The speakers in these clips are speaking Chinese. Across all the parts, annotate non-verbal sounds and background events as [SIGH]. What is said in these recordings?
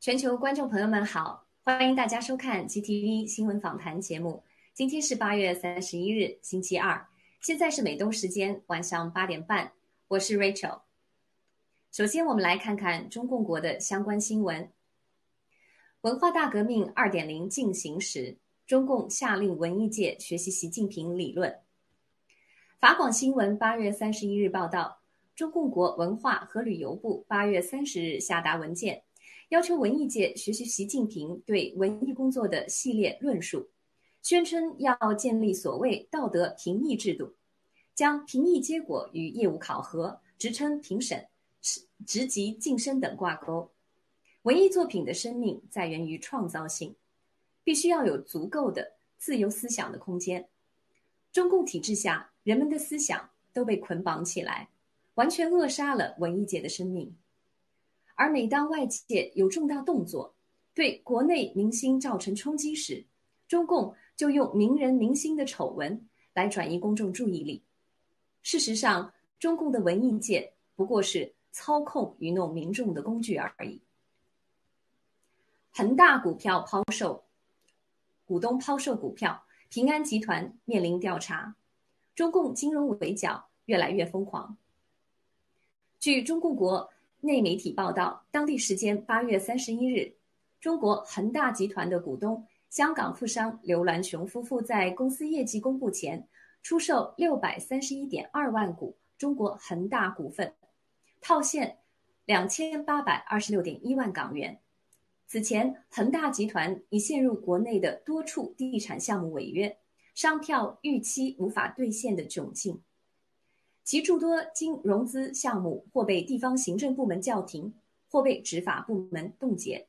全球观众朋友们好，欢迎大家收看 GTV 新闻访谈节目。今天是八月三十一日，星期二，现在是美东时间晚上八点半。我是 Rachel。首先，我们来看看中共国的相关新闻。文化大革命二点零进行时，中共下令文艺界学习习近平理论。法广新闻八月三十一日报道，中共国文化和旅游部八月三十日下达文件。要求文艺界学习习近平对文艺工作的系列论述，宣称要建立所谓道德评议制度，将评议结果与业务考核、职称评审、职职级晋升等挂钩。文艺作品的生命在源于创造性，必须要有足够的自由思想的空间。中共体制下，人们的思想都被捆绑起来，完全扼杀了文艺界的生命。而每当外界有重大动作，对国内明星造成冲击时，中共就用名人明星的丑闻来转移公众注意力。事实上，中共的文艺界不过是操控愚弄民众的工具而已。恒大股票抛售，股东抛售股票，平安集团面临调查，中共金融围剿越来越疯狂。据中共国。内媒体报道，当地时间八月三十一日，中国恒大集团的股东、香港富商刘銮雄夫妇在公司业绩公布前，出售六百三十一点二万股中国恒大股份，套现两千八百二十六点一万港元。此前，恒大集团已陷入国内的多处地产项目违约、商票逾期无法兑现的窘境。其诸多经融资项目或被地方行政部门叫停，或被执法部门冻结。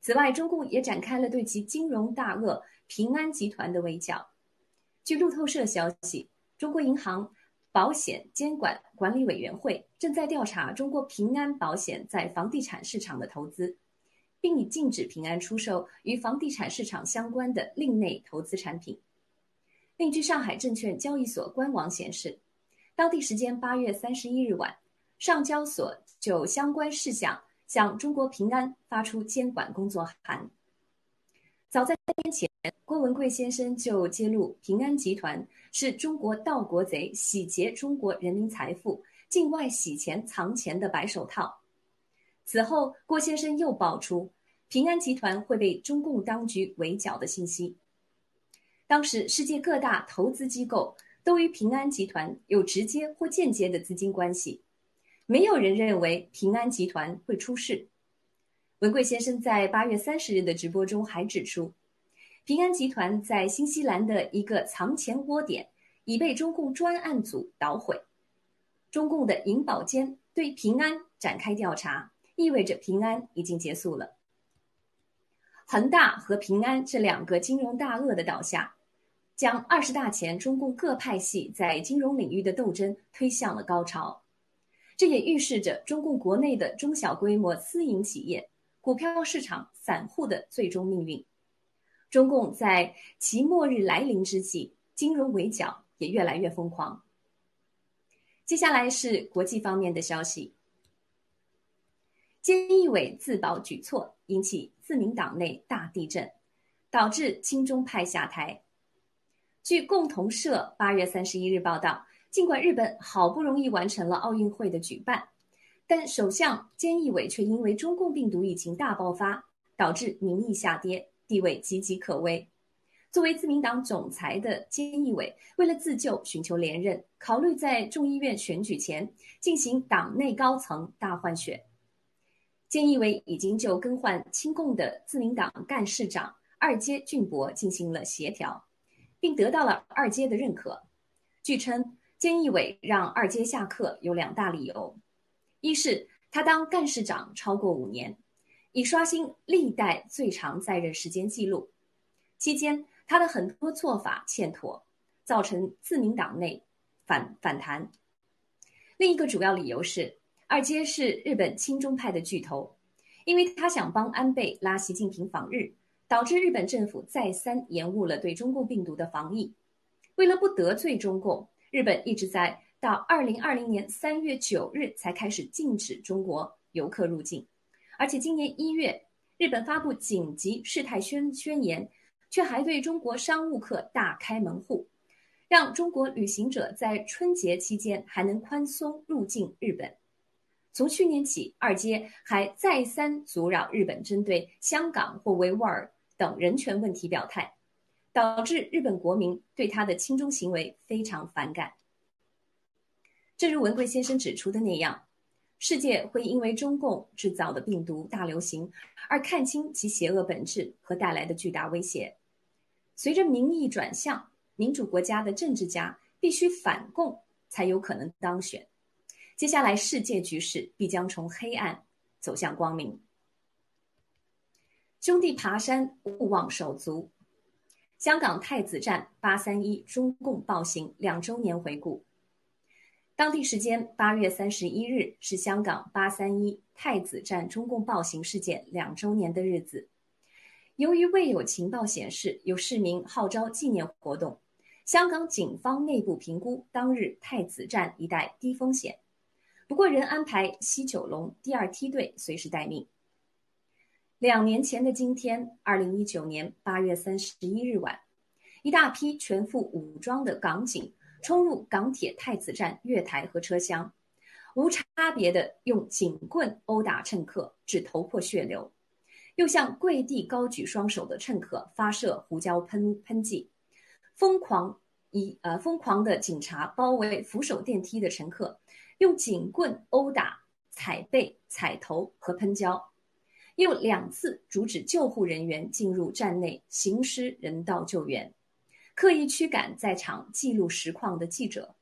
此外，中共也展开了对其金融大鳄平安集团的围剿。据路透社消息，中国银行保险监管管理委员会正在调查中国平安保险在房地产市场的投资，并已禁止平安出售与房地产市场相关的另类投资产品。另据上海证券交易所官网显示。当地时间八月三十一日晚，上交所就相关事项向中国平安发出监管工作函。早在三年前，郭文贵先生就揭露平安集团是中国盗国贼、洗劫中国人民财富、境外洗钱藏钱的白手套。此后，郭先生又爆出平安集团会被中共当局围剿的信息。当时，世界各大投资机构。都与平安集团有直接或间接的资金关系，没有人认为平安集团会出事。文贵先生在八月三十日的直播中还指出，平安集团在新西兰的一个藏钱窝点已被中共专案组捣毁。中共的银保监对平安展开调查，意味着平安已经结束了。恒大和平安这两个金融大鳄的倒下。将二十大前中共各派系在金融领域的斗争推向了高潮，这也预示着中共国内的中小规模私营企业、股票市场散户的最终命运。中共在其末日来临之际，金融围剿也越来越疯狂。接下来是国际方面的消息：菅义伟自保举措引起自民党内大地震，导致亲中派下台。据共同社八月三十一日报道，尽管日本好不容易完成了奥运会的举办，但首相菅义伟却因为中共病毒疫情大爆发，导致民意下跌，地位岌岌可危。作为自民党总裁的菅义伟，为了自救、寻求连任，考虑在众议院选举前进行党内高层大换血。菅义伟已经就更换亲共的自民党干事长二阶俊博进行了协调。并得到了二阶的认可。据称，菅义伟让二阶下课有两大理由：一是他当干事长超过五年，已刷新历代最长在任时间记录；期间他的很多做法欠妥，造成自民党内反反弹。另一个主要理由是，二阶是日本亲中派的巨头，因为他想帮安倍拉习近平访日。导致日本政府再三延误了对中共病毒的防疫。为了不得罪中共，日本一直在到二零二零年三月九日才开始禁止中国游客入境，而且今年一月，日本发布紧急事态宣宣言，却还对中国商务客大开门户，让中国旅行者在春节期间还能宽松入境日本。从去年起，二阶还再三阻扰日本针对香港或维吾尔等人权问题表态，导致日本国民对他的亲中行为非常反感。正如文贵先生指出的那样，世界会因为中共制造的病毒大流行而看清其邪恶本质和带来的巨大威胁。随着民意转向，民主国家的政治家必须反共才有可能当选。接下来，世界局势必将从黑暗走向光明。兄弟爬山，勿忘手足。香港太子站八三一中共暴行两周年回顾。当地时间八月三十一日是香港八三一太子站中共暴行事件两周年的日子。由于未有情报显示有市民号召纪念活动，香港警方内部评估当日太子站一带低风险。不过，仍安排西九龙第二梯队随时待命。两年前的今天，二零一九年八月三十一日晚，一大批全副武装的港警冲入港铁太子站月台和车厢，无差别的用警棍殴打乘客，致头破血流，又向跪地高举双手的乘客发射胡椒喷喷剂，疯狂以呃疯狂的警察包围扶手电梯的乘客。用警棍殴打、踩背、踩头和喷胶，又两次阻止救护人员进入站内行施人道救援，刻意驱赶在场记录实况的记者，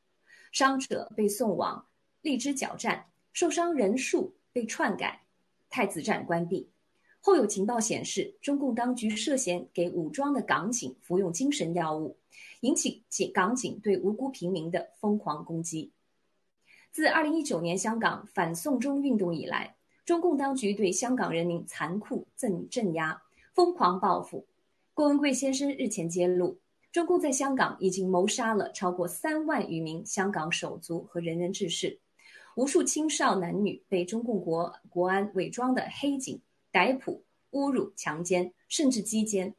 伤者被送往荔枝角站，受伤人数被篡改，太子站关闭。后有情报显示，中共当局涉嫌给武装的港警服用精神药物，引起警港警对无辜平民的疯狂攻击。自二零一九年香港反送中运动以来，中共当局对香港人民残酷镇镇压、疯狂报复。郭文贵先生日前揭露，中共在香港已经谋杀了超过三万余名香港手足和仁人志士，无数青少男女被中共国国安伪装的黑警逮捕、侮辱、强奸，甚至击奸。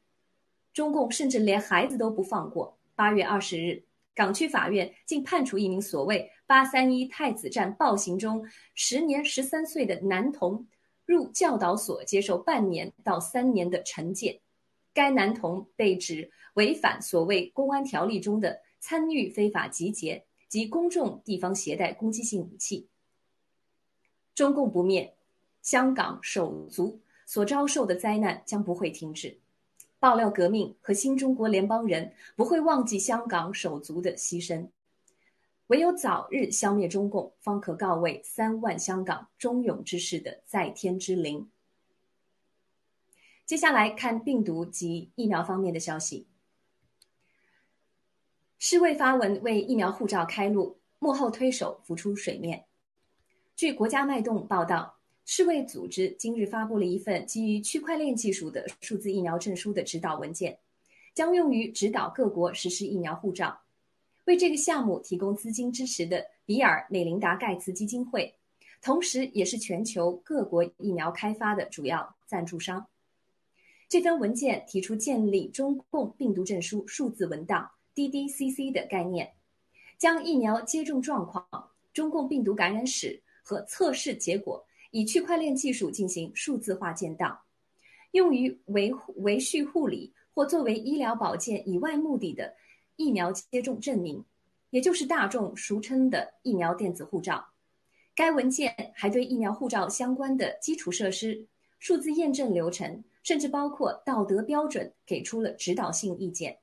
中共甚至连孩子都不放过。八月二十日。港区法院竟判处一名所谓“八三一太子站暴行中时年十三岁的男童入教导所接受半年到三年的惩戒。该男童被指违反所谓公安条例中的参与非法集结及公众地方携带攻击性武器。中共不灭，香港手足所遭受的灾难将不会停止。爆料革命和新中国联邦人不会忘记香港手足的牺牲，唯有早日消灭中共，方可告慰三万香港忠勇之士的在天之灵。接下来看病毒及疫苗方面的消息。世卫发文为疫苗护照开路，幕后推手浮出水面。据国家脉动报道。世卫组织今日发布了一份基于区块链技术的数字疫苗证书的指导文件，将用于指导各国实施疫苗护照。为这个项目提供资金支持的比尔·美琳达·盖茨基金会，同时也是全球各国疫苗开发的主要赞助商。这份文件提出建立中共病毒证书数字文档 （DDCC） 的概念，将疫苗接种状况、中共病毒感染史和测试结果。以区块链技术进行数字化建档，用于维护、维续护理或作为医疗保健以外目的的疫苗接种证明，也就是大众俗称的疫苗电子护照。该文件还对疫苗护照相关的基础设施、数字验证流程，甚至包括道德标准，给出了指导性意见。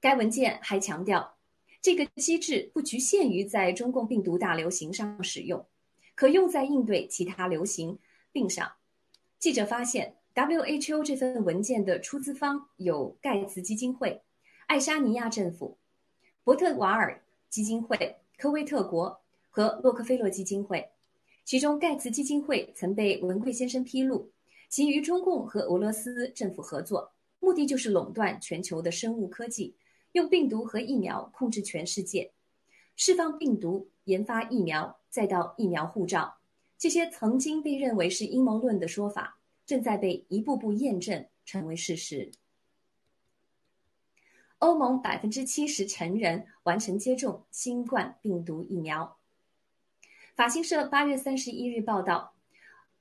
该文件还强调，这个机制不局限于在中共病毒大流行上使用。可用在应对其他流行病上。记者发现，WHO 这份文件的出资方有盖茨基金会、爱沙尼亚政府、伯特瓦尔基金会、科威特国和洛克菲勒基金会。其中，盖茨基金会曾被文贵先生披露，其与中共和俄罗斯政府合作，目的就是垄断全球的生物科技，用病毒和疫苗控制全世界，释放病毒，研发疫苗。再到疫苗护照，这些曾经被认为是阴谋论的说法，正在被一步步验证，成为事实。欧盟百分之七十成人完成接种新冠病毒疫苗。法新社八月三十一日报道，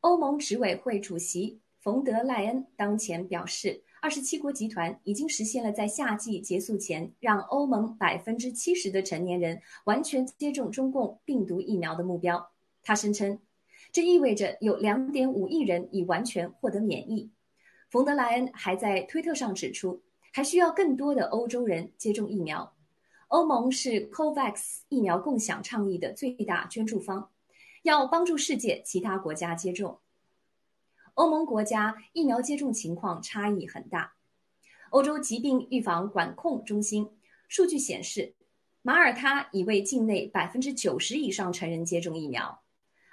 欧盟执委会主席冯德莱恩当前表示。二十七国集团已经实现了在夏季结束前让欧盟百分之七十的成年人完全接种中共病毒疫苗的目标。他声称，这意味着有两点五亿人已完全获得免疫。冯德莱恩还在推特上指出，还需要更多的欧洲人接种疫苗。欧盟是 COVAX 疫苗共享倡议的最大捐助方，要帮助世界其他国家接种。欧盟国家疫苗接种情况差异很大。欧洲疾病预防管控中心数据显示，马耳他已为境内百分之九十以上成人接种疫苗，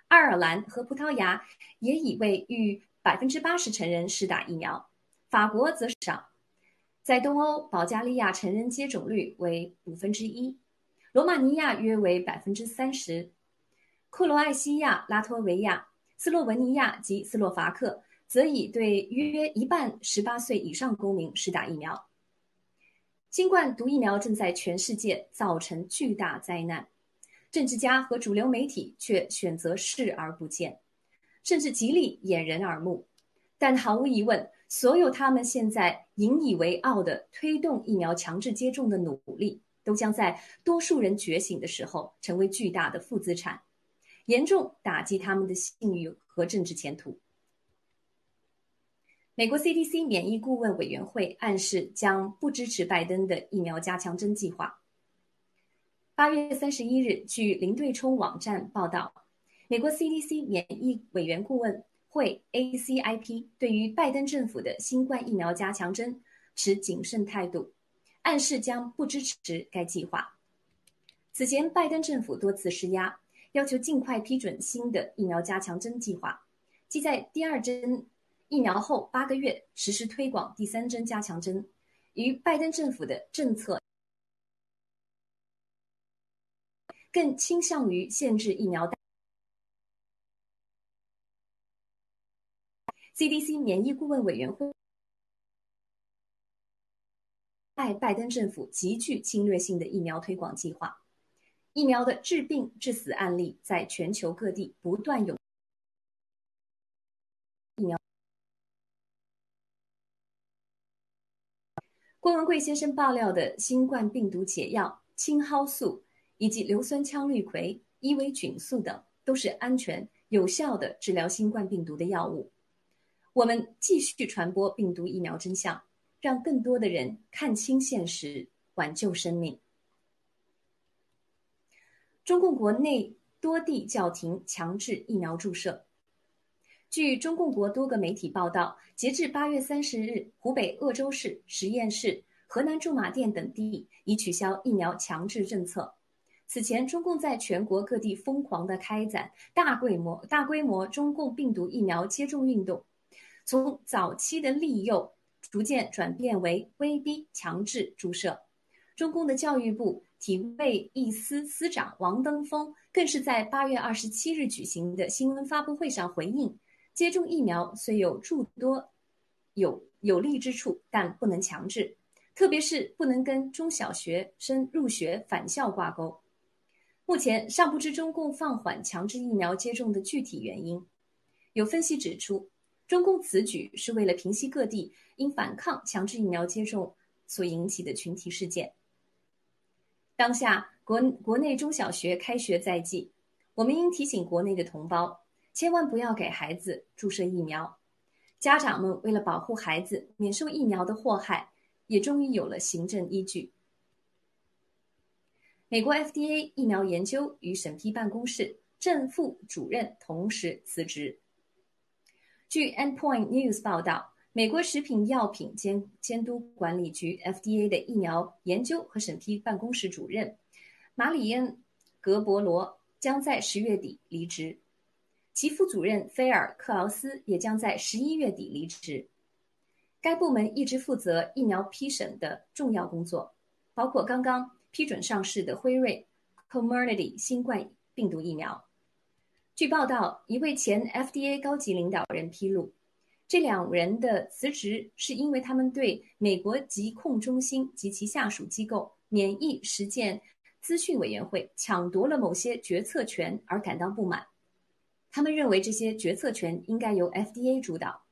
爱尔兰和葡萄牙也已为逾百分之八十成人施打疫苗，法国则少。在东欧，保加利亚成人接种率为五分之一，罗马尼亚约为百分之三十，克罗埃西亚、拉脱维亚。斯洛文尼亚及斯洛伐克则已对约一半十八岁以上公民施打疫苗。新冠毒疫苗正在全世界造成巨大灾难，政治家和主流媒体却选择视而不见，甚至极力掩人耳目。但毫无疑问，所有他们现在引以为傲的推动疫苗强制接种的努力，都将在多数人觉醒的时候成为巨大的负资产。严重打击他们的信誉和政治前途。美国 CDC 免疫顾问委员会暗示将不支持拜登的疫苗加强针计划。八月三十一日，据零对冲网站报道，美国 CDC 免疫委员顾问会 （ACIP） 对于拜登政府的新冠疫苗加强针持谨慎态度，暗示将不支持该计划。此前，拜登政府多次施压。要求尽快批准新的疫苗加强针计划，即在第二针疫苗后八个月实施推广第三针加强针。与拜登政府的政策更倾向于限制疫苗。CDC 免疫顾问委员会爱拜登政府极具侵略性的疫苗推广计划。疫苗的致病致死案例在全球各地不断涌。疫苗。郭文贵先生爆料的新冠病毒解药青蒿素以及硫酸羟氯喹、伊维菌素等，都是安全有效的治疗新冠病毒的药物。我们继续传播病毒疫苗真相，让更多的人看清现实，挽救生命。中共国内多地叫停强制疫苗注射。据中共国多个媒体报道，截至八月三十日，湖北鄂州市、十堰市、河南驻马店等地已取消疫苗强制政策。此前，中共在全国各地疯狂的开展大规模、大规模中共病毒疫苗接种运动，从早期的利诱，逐渐转变为威逼强制注射。中共的教育部。体卫一司司长王登峰更是在八月二十七日举行的新闻发布会上回应：接种疫苗虽有诸多有有利之处，但不能强制，特别是不能跟中小学生入学返校挂钩。目前尚不知中共放缓强制疫苗接种的具体原因。有分析指出，中共此举是为了平息各地因反抗强制疫苗接种所引起的群体事件。当下国国内中小学开学在即，我们应提醒国内的同胞，千万不要给孩子注射疫苗。家长们为了保护孩子免受疫苗的祸害，也终于有了行政依据。美国 FDA 疫苗研究与审批办公室正副主任同时辞职。据 Endpoint News 报道。美国食品药品监监督管理局 （FDA） 的疫苗研究和审批办公室主任马里恩·格伯罗将在十月底离职，其副主任菲尔·克劳斯也将在十一月底离职。该部门一直负责疫苗批审的重要工作，包括刚刚批准上市的辉瑞 （Comirnaty） 新冠病毒疫苗。据报道，一位前 FDA 高级领导人披露，这两人的辞职是因为他们对美国疾控中心及其下属机构免疫实践资讯委员会抢夺了某些决策权而感到不满。他们认为这些决策权应该由 FDA 主导。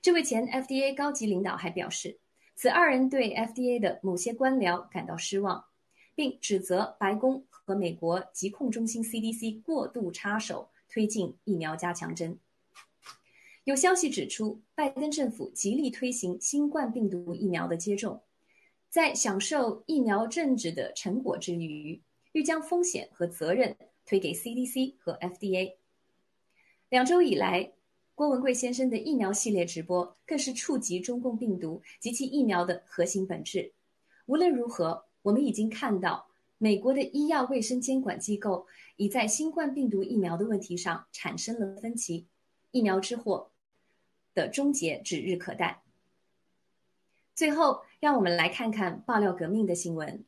这位前 FDA 高级领导还表示，此二人对 FDA 的某些官僚感到失望，并指责白宫。和美国疾控中心 CDC 过度插手推进疫苗加强针。有消息指出，拜登政府极力推行新冠病毒疫苗的接种，在享受疫苗政治的成果之余，欲将风险和责任推给 CDC 和 FDA。两周以来，郭文贵先生的疫苗系列直播更是触及中共病毒及其疫苗的核心本质。无论如何，我们已经看到。美国的医药卫生监管机构已在新冠病毒疫苗的问题上产生了分歧，疫苗之祸的终结指日可待。最后，让我们来看看爆料革命的新闻。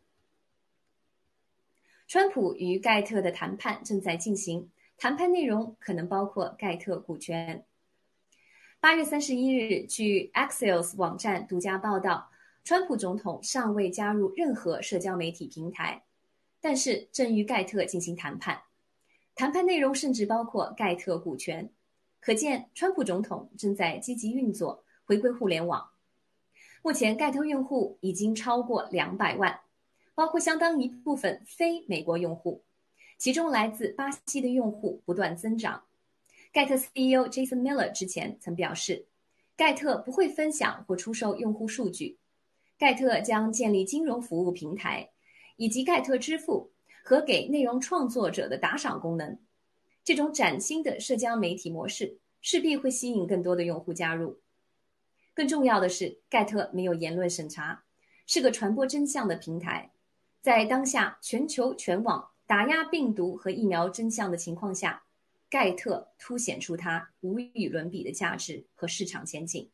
川普与盖特的谈判正在进行，谈判内容可能包括盖特股权。八月三十一日，据 Axios 网站独家报道，川普总统尚未加入任何社交媒体平台。但是正与盖特进行谈判，谈判内容甚至包括盖特股权，可见川普总统正在积极运作，回归互联网。目前盖特用户已经超过两百万，包括相当一部分非美国用户，其中来自巴西的用户不断增长。盖特 CEO Jason Miller 之前曾表示，盖特不会分享或出售用户数据，盖特将建立金融服务平台。以及盖特支付和给内容创作者的打赏功能，这种崭新的社交媒体模式势必会吸引更多的用户加入。更重要的是，盖特没有言论审查，是个传播真相的平台。在当下全球全网打压病毒和疫苗真相的情况下，盖特凸显出它无与伦比的价值和市场前景。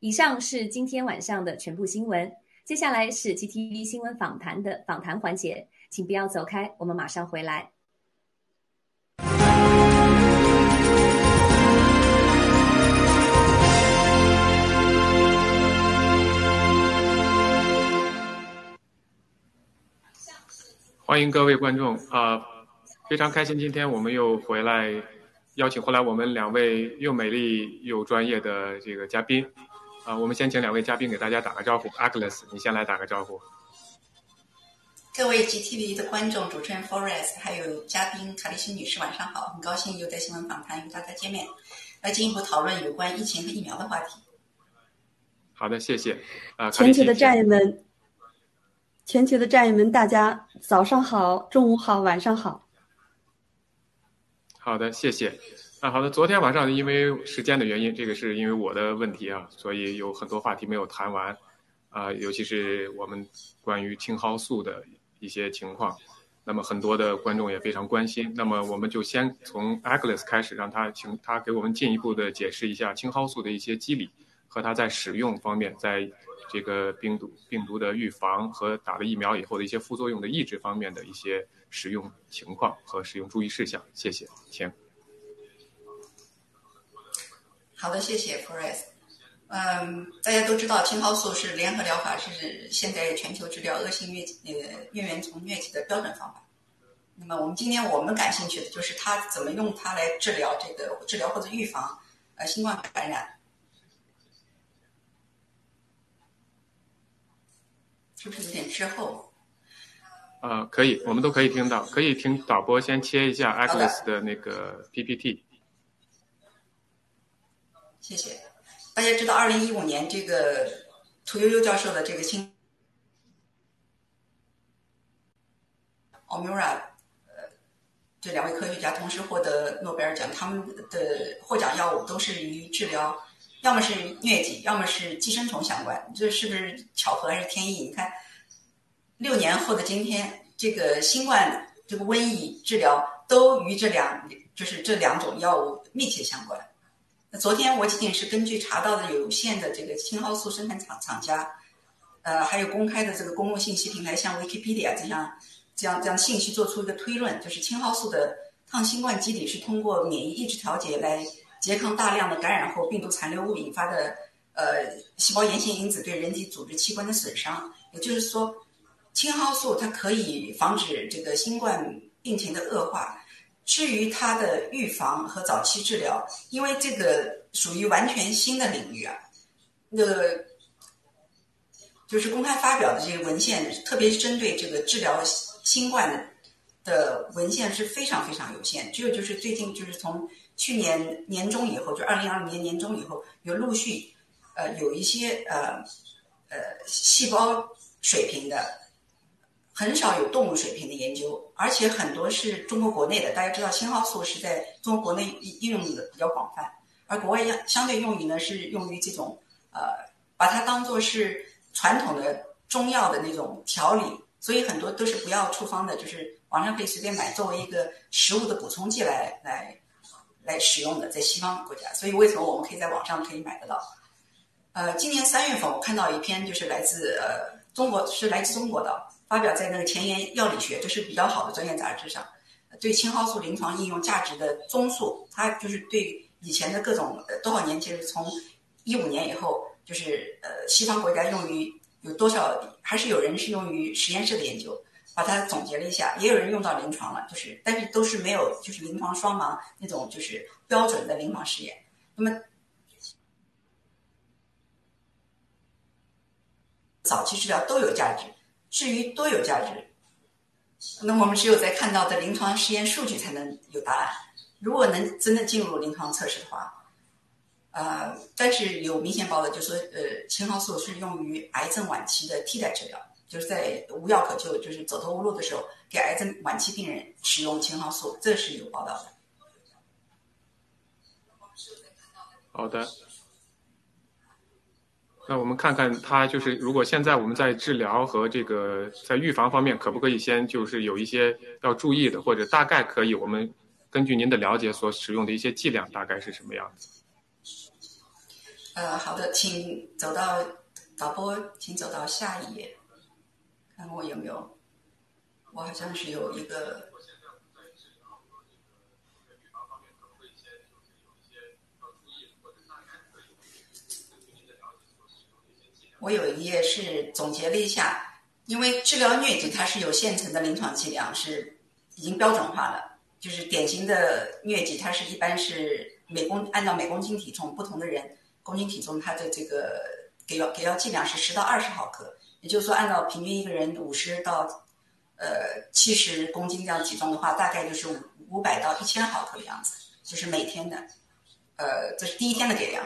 以上是今天晚上的全部新闻。接下来是 GTV 新闻访谈的访谈环节，请不要走开，我们马上回来。欢迎各位观众啊，非常开心，今天我们又回来，邀请回来我们两位又美丽又专业的这个嘉宾。啊，我们先请两位嘉宾给大家打个招呼。Agnes，你先来打个招呼。各位 GTV 的观众、主持人 Forest，还有嘉宾卡丽西女士，晚上好！很高兴又在新闻访谈与大家见面，来进一步讨论有关疫情和疫苗的话题。好的，谢谢。啊，全球的战友们，全球的战友们，大家早上好，中午好，晚上好。好的，谢谢。啊，好的。昨天晚上因为时间的原因，这个是因为我的问题啊，所以有很多话题没有谈完，啊，尤其是我们关于青蒿素的一些情况，那么很多的观众也非常关心。那么我们就先从 Agnes 开始，让他请他给我们进一步的解释一下青蒿素的一些机理和它在使用方面，在这个病毒病毒的预防和打了疫苗以后的一些副作用的抑制方面的一些使用情况和使用注意事项。谢谢，请。好的，谢谢 Forest。嗯，大家都知道青蒿素是联合疗法，是现在全球治疗恶性疟疾呃疟原虫疟疾的标准方法。那么我们今天我们感兴趣的就是它怎么用它来治疗这个治疗或者预防呃新冠感染，是不是有点滞后？啊，可以，我们都可以听到，可以听导播先切一下 Agnes 的那个 PPT。谢谢。大家知道，二零一五年这个屠呦呦教授的这个新 Omura，呃，这两位科学家同时获得诺贝尔奖，他们的获奖药物都是与治疗，要么是疟疾，要么是寄生虫相关。这是不是巧合还是天意？你看，六年后的今天，这个新冠这个瘟疫治疗都与这两就是这两种药物密切相关。那昨天我仅仅是根据查到的有限的这个青蒿素生产厂厂家，呃，还有公开的这个公共信息平台，像 Wikipedia 这样这样这样信息做出一个推论，就是青蒿素的抗新冠机理是通过免疫抑制调节来拮抗大量的感染后病毒残留物引发的呃细胞炎性因子对人体组织器官的损伤。也就是说，青蒿素它可以防止这个新冠病情的恶化。至于它的预防和早期治疗，因为这个属于完全新的领域啊，那就是公开发表的这个文献，特别是针对这个治疗新冠的文献是非常非常有限。只有就是最近就是从去年年中以后，就二零二零年年中以后，有陆续呃有一些呃呃细胞水平的。很少有动物水平的研究，而且很多是中国国内的。大家知道青蒿素是在中国国内应用的比较广泛，而国外相相对用于呢是用于这种呃，把它当做是传统的中药的那种调理，所以很多都是不要处方的，就是网上可以随便买，作为一个食物的补充剂来来来使用的，在西方国家。所以为什么我们可以在网上可以买得到？呃，今年三月份我看到一篇就是来自呃中国，是来自中国的。发表在那个前沿药理学，这是比较好的专业杂志上，对青蒿素临床应用价值的综述，它就是对以前的各种呃多少年，其实从一五年以后，就是呃西方国家用于有多少，还是有人是用于实验室的研究，把它总结了一下，也有人用到临床了，就是但是都是没有就是临床双盲那种就是标准的临床试验，那么早期治疗都有价值。至于多有价值，那我们只有在看到的临床实验数据才能有答案。如果能真的进入临床测试的话，呃，但是有明显报道就说，呃，青蒿素是用于癌症晚期的替代治疗，就是在无药可救，就是走投无路的时候，给癌症晚期病人使用青蒿素，这是有报道的。好的。那我们看看它就是，如果现在我们在治疗和这个在预防方面，可不可以先就是有一些要注意的，或者大概可以，我们根据您的了解所使用的一些剂量大概是什么样子？呃，好的，请走到导播，请走到下一页，看我有没有，我好像是有一个。我有一页是总结了一下，因为治疗疟疾它是有现成的临床剂量，是已经标准化了。就是典型的疟疾，它是一般是每公按照每公斤体重，不同的人公斤体重，它的这个给药给药剂量是十到二十毫克。也就是说，按照平均一个人五十到呃七十公斤这样体重的话，大概就是五五百到一千毫克的样子，就是每天的。呃，这是第一天的给量，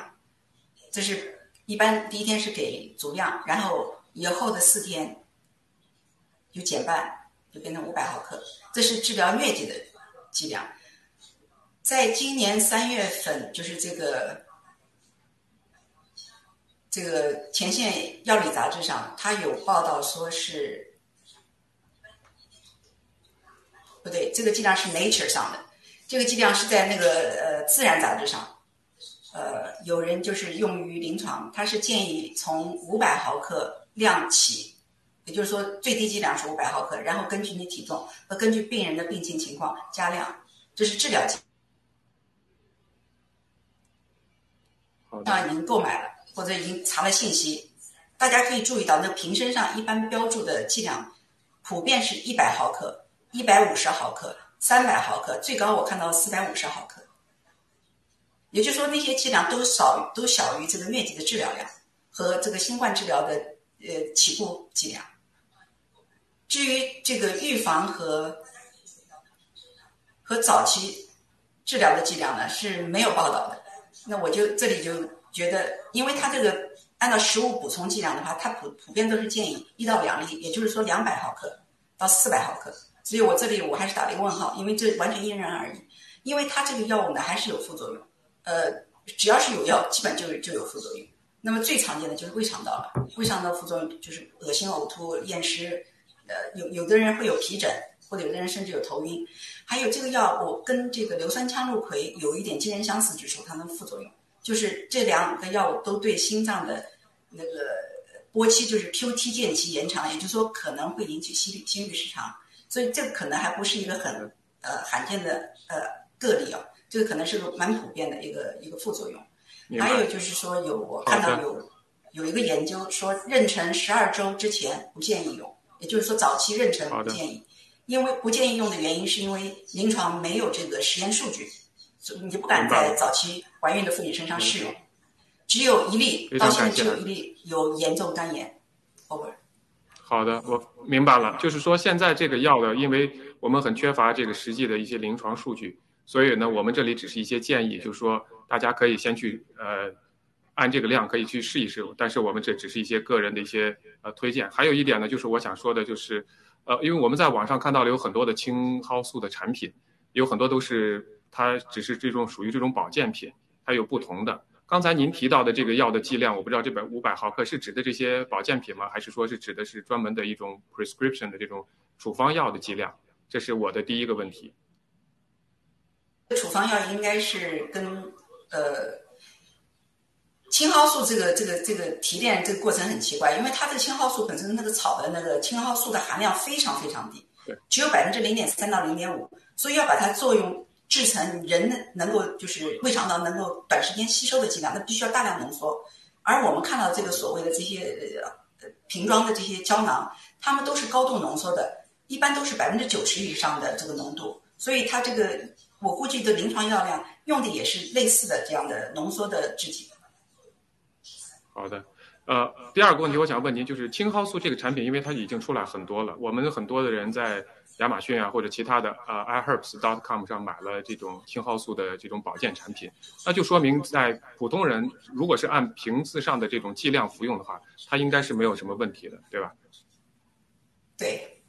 这是。一般第一天是给足量，然后以后的四天就减半，就变成五百毫克。这是治疗疟疾的剂量。在今年三月份，就是这个这个前线药理杂志上，它有报道说是不对，这个剂量是 Nature 上的，这个剂量是在那个呃自然杂志上。呃，有人就是用于临床，他是建议从五百毫克量起，也就是说最低剂量是五百毫克，然后根据你体重和根据病人的病情情况加量，这是治疗剂。那已经购买了或者已经查了信息，大家可以注意到，那瓶身上一般标注的剂量，普遍是一百毫克、一百五十毫克、三百毫克，最高我看到四百五十毫克。也就是说，那些剂量都少都小于这个疟疾的治疗量和这个新冠治疗的呃起步剂量。至于这个预防和和早期治疗的剂量呢，是没有报道的。那我就这里就觉得，因为它这个按照食物补充剂量的话，它普普遍都是建议一到两粒，也就是说两百毫克到四百毫克。所以我这里我还是打了一个问号，因为这完全因人而异。因为它这个药物呢，还是有副作用。呃，只要是有药，基本就就有副作用。那么最常见的就是胃肠道了，胃肠道副作用就是恶心、呕吐、厌食。呃，有有的人会有皮疹，或者有的人甚至有头晕。还有这个药，我跟这个硫酸羟氯喹有一点惊人相似之处，它的副作用就是这两个药物都对心脏的那个波期，就是 QT 间期延长，也就是说可能会引起心律心律失常。所以这可能还不是一个很呃罕见的呃个例啊，这个可能是个蛮普遍的一个一个副作用。还有就是说有我看到有有一个研究说，妊娠十二周之前不建议用，也就是说早期妊娠不建议，因为不建议用的原因是因为临床没有这个实验数据，所以你就不敢在早期怀孕的妇女身上试用。只有一例，到现在只有一例有严重肝炎，over。好的，我明白了。就是说，现在这个药的，因为我们很缺乏这个实际的一些临床数据，所以呢，我们这里只是一些建议，就是说大家可以先去呃按这个量可以去试一试，但是我们这只是一些个人的一些呃推荐。还有一点呢，就是我想说的，就是呃，因为我们在网上看到了有很多的青蒿素的产品，有很多都是它只是这种属于这种保健品，它有不同的。刚才您提到的这个药的剂量，我不知道这本五百毫克是指的这些保健品吗？还是说是指的是专门的一种 prescription 的这种处方药的剂量？这是我的第一个问题。处方药应该是跟呃青蒿素这个这个这个提炼这个过程很奇怪，因为它的青蒿素本身那个草的那个青蒿素的含量非常非常低，只有百分之零点三到零点五，所以要把它作用制成人能够就是胃肠道能够短时间吸收的剂量，那必须要大量浓缩。而我们看到这个所谓的这些呃瓶装的这些胶囊，它们都是高度浓缩的，一般都是百分之九十以上的这个浓度，所以它这个我估计的临床药量用的也是类似的这样的浓缩的制剂。好的，呃，第二个问题我想问您，就是青蒿素这个产品，因为它已经出来很多了，我们很多的人在亚马逊啊或者其他的呃 iherbs.com 上买了这种青蒿素的这种保健产品，那就说明在普通人如果是按瓶子上的这种剂量服用的话，它应该是没有什么问题的，对吧？对，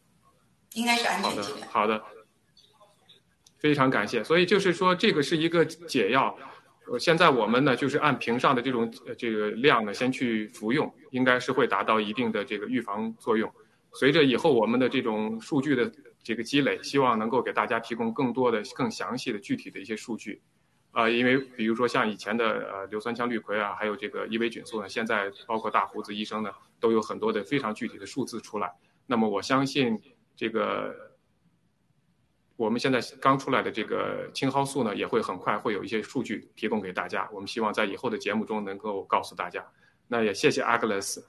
应该是安好的全剂量。，好的，非常感谢。所以就是说，这个是一个解药。呃，现在我们呢，就是按瓶上的这种这个量呢，先去服用，应该是会达到一定的这个预防作用。随着以后我们的这种数据的这个积累，希望能够给大家提供更多的、更详细的、具体的一些数据。啊、因为比如说像以前的呃硫酸羟氯喹啊，还有这个伊维菌素呢，现在包括大胡子医生呢，都有很多的非常具体的数字出来。那么我相信这个我们现在刚出来的这个青蒿素呢，也会很快会有一些数据提供给大家。我们希望在以后的节目中能够告诉大家。那也谢谢 Agnes。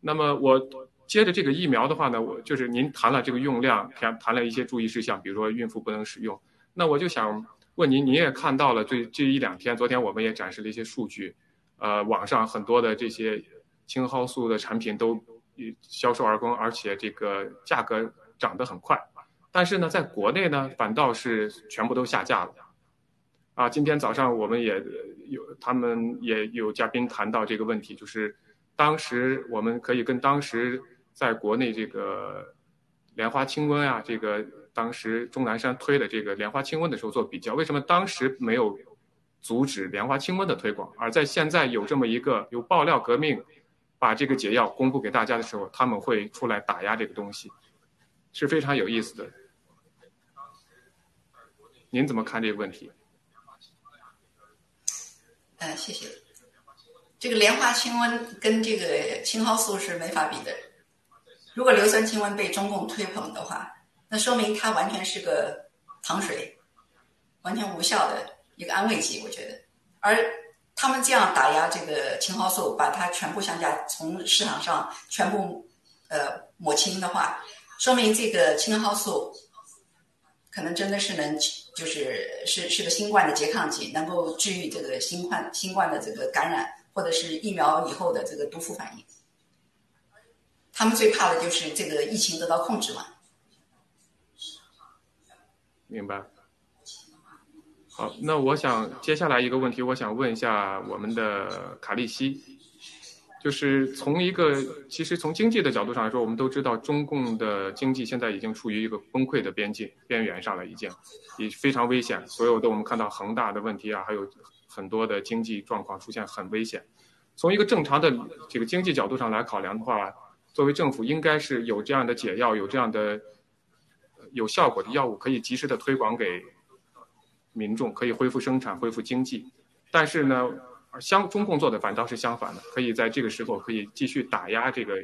那么我接着这个疫苗的话呢，我就是您谈了这个用量，谈谈了一些注意事项，比如说孕妇不能使用。那我就想问您，您也看到了这这一两天，昨天我们也展示了一些数据，呃，网上很多的这些青蒿素的产品都销售而光，而且这个价格涨得很快。但是呢，在国内呢，反倒是全部都下架了。啊，今天早上我们也有，他们也有嘉宾谈到这个问题，就是当时我们可以跟当时在国内这个莲花清瘟啊，这个当时钟南山推的这个莲花清瘟的时候做比较，为什么当时没有阻止莲花清瘟的推广，而在现在有这么一个有爆料革命，把这个解药公布给大家的时候，他们会出来打压这个东西，是非常有意思的。您怎么看这个问题？嗯，谢谢。这个莲花清瘟跟这个青蒿素是没法比的。如果硫酸氢瘟被中共推捧的话，那说明它完全是个糖水，完全无效的一个安慰剂，我觉得。而他们这样打压这个青蒿素，把它全部降价，从市场上全部呃抹清的话，说明这个青蒿素可能真的是能，就是是是个新冠的拮抗剂，能够治愈这个新冠新冠的这个感染，或者是疫苗以后的这个毒副反应。他们最怕的就是这个疫情得到控制嘛。明白。好，那我想接下来一个问题，我想问一下我们的卡利西，就是从一个其实从经济的角度上来说，我们都知道中共的经济现在已经处于一个崩溃的边境边缘上了，已经也非常危险。所有的我们看到恒大的问题啊，还有很多的经济状况出现很危险。从一个正常的这个经济角度上来考量的话，作为政府应该是有这样的解药，有这样的有效果的药物，可以及时的推广给民众，可以恢复生产、恢复经济。但是呢，而相中共做的反倒是相反的，可以在这个时候可以继续打压这个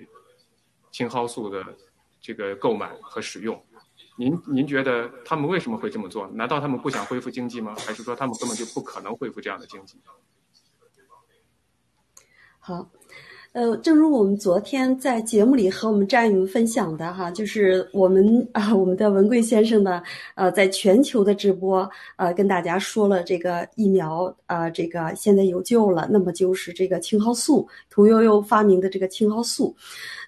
青蒿素的这个购买和使用。您您觉得他们为什么会这么做？难道他们不想恢复经济吗？还是说他们根本就不可能恢复这样的经济？好。呃，正如我们昨天在节目里和我们战友们分享的哈，就是我们啊，我们的文贵先生呢，呃，在全球的直播，呃，跟大家说了这个疫苗啊，这个现在有救了，那么就是这个青蒿素，屠呦呦发明的这个青蒿素。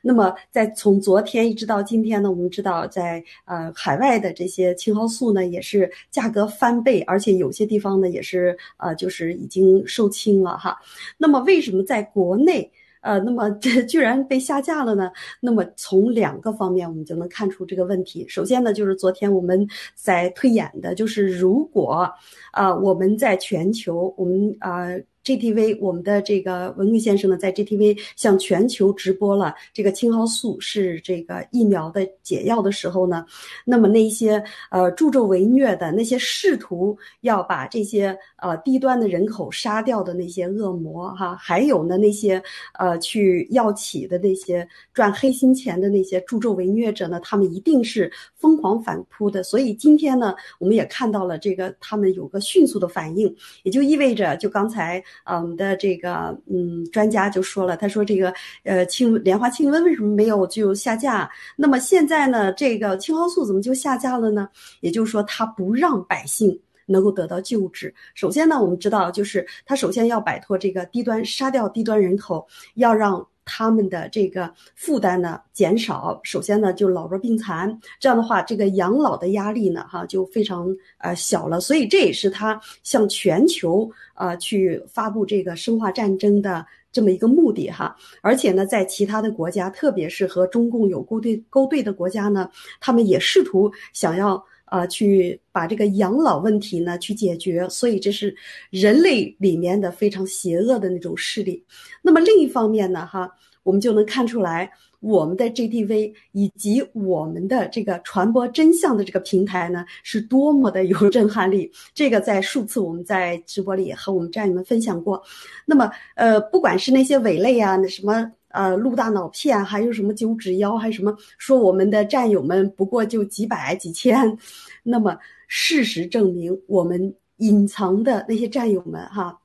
那么在从昨天一直到今天呢，我们知道在呃海外的这些青蒿素呢，也是价格翻倍，而且有些地方呢也是呃就是已经售罄了哈。那么为什么在国内？呃，那么这居然被下架了呢？那么从两个方面我们就能看出这个问题。首先呢，就是昨天我们在推演的，就是如果，啊，我们在全球，我们啊。GTV，我们的这个文贵先生呢，在 GTV 向全球直播了这个青蒿素是这个疫苗的解药的时候呢，那么那些呃助纣为虐的那些试图要把这些呃低端的人口杀掉的那些恶魔哈，还有呢那些呃去药企的那些赚黑心钱的那些助纣为虐者呢，他们一定是疯狂反扑的。所以今天呢，我们也看到了这个他们有个迅速的反应，也就意味着就刚才。啊，我们的这个嗯专家就说了，他说这个呃青莲花清瘟为什么没有就下架？那么现在呢，这个青蒿素怎么就下架了呢？也就是说，他不让百姓能够得到救治。首先呢，我们知道就是他首先要摆脱这个低端，杀掉低端人口，要让。他们的这个负担呢减少，首先呢就老弱病残，这样的话，这个养老的压力呢哈就非常呃小了，所以这也是他向全球啊去发布这个生化战争的这么一个目的哈。而且呢，在其他的国家，特别是和中共有勾兑勾兑的国家呢，他们也试图想要。啊，去把这个养老问题呢去解决，所以这是人类里面的非常邪恶的那种势力。那么另一方面呢，哈，我们就能看出来，我们的 GTV 以及我们的这个传播真相的这个平台呢，是多么的有震撼力。这个在数次我们在直播里也和我们战友们分享过。那么，呃，不管是那些伪类啊，那什么。呃，录大脑片，还有什么九指妖，还有什么说我们的战友们不过就几百几千，[LAUGHS] 那么事实证明，我们隐藏的那些战友们哈，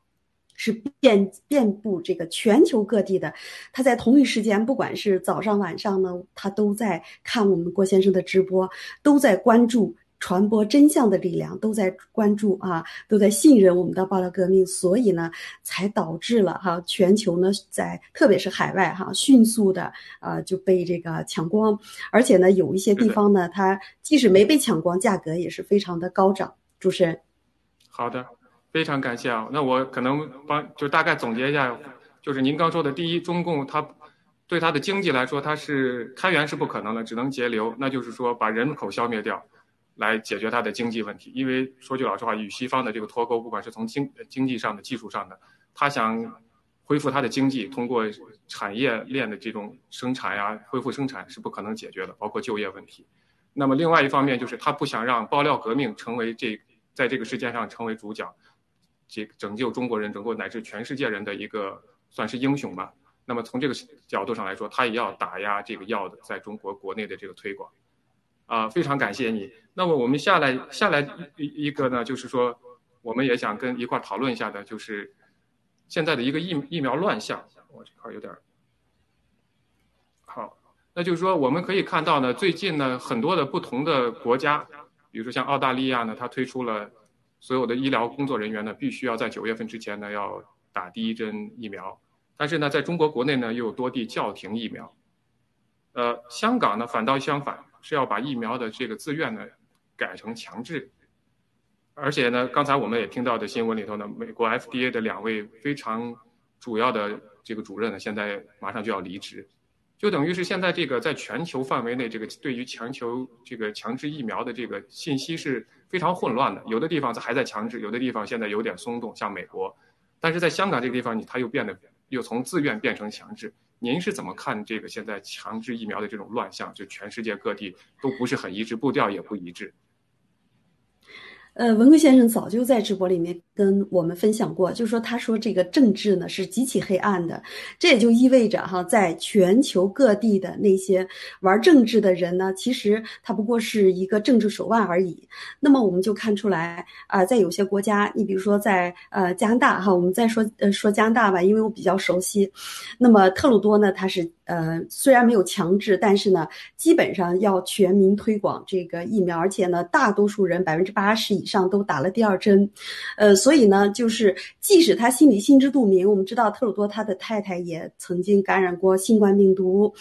是遍遍布这个全球各地的，他在同一时间，不管是早上晚上呢，他都在看我们郭先生的直播，都在关注。传播真相的力量都在关注啊，都在信任我们的爆料革命，所以呢，才导致了哈全球呢在特别是海外哈迅速的啊就被这个抢光，而且呢有一些地方呢，[LAUGHS] 它即使没被抢光，价格也是非常的高涨。主持人，好的，非常感谢啊。那我可能帮就大概总结一下，就是您刚说的，第一，中共它对它的经济来说，它是开源是不可能的，只能节流，那就是说把人口消灭掉。来解决它的经济问题，因为说句老实话，与西方的这个脱钩，不管是从经经济上的、技术上的，他想恢复他的经济，通过产业链的这种生产呀，恢复生产是不可能解决的，包括就业问题。那么另外一方面就是他不想让爆料革命成为这在这个世界上成为主角，这拯救中国人，拯救乃至全世界人的一个算是英雄吧。那么从这个角度上来说，他也要打压这个药的在中国国内的这个推广。啊，非常感谢你。那么我们下来下来一一个呢，就是说，我们也想跟一块讨论一下的，就是现在的一个疫疫苗乱象。我这块有点好，那就是说，我们可以看到呢，最近呢，很多的不同的国家，比如说像澳大利亚呢，它推出了所有的医疗工作人员呢，必须要在九月份之前呢要打第一针疫苗。但是呢，在中国国内呢，又有多地叫停疫苗。呃，香港呢，反倒相反。是要把疫苗的这个自愿呢改成强制，而且呢，刚才我们也听到的新闻里头呢，美国 FDA 的两位非常主要的这个主任呢，现在马上就要离职，就等于是现在这个在全球范围内，这个对于全球这个强制疫苗的这个信息是非常混乱的，有的地方还在强制，有的地方现在有点松动，像美国，但是在香港这个地方，你它又变得又从自愿变成强制。您是怎么看这个现在强制疫苗的这种乱象？就全世界各地都不是很一致，步调也不一致。呃，文贵先生早就在直播里面跟我们分享过，就说，他说这个政治呢是极其黑暗的，这也就意味着哈，在全球各地的那些玩政治的人呢，其实他不过是一个政治手腕而已。那么我们就看出来啊，在有些国家，你比如说在呃加拿大哈，我们再说呃说加拿大吧，因为我比较熟悉。那么特鲁多呢，他是呃虽然没有强制，但是呢，基本上要全民推广这个疫苗，而且呢，大多数人百分之八十以上都打了第二针，呃，所以呢，就是即使他心里心知肚明，我们知道特鲁多他的太太也曾经感染过新冠病毒，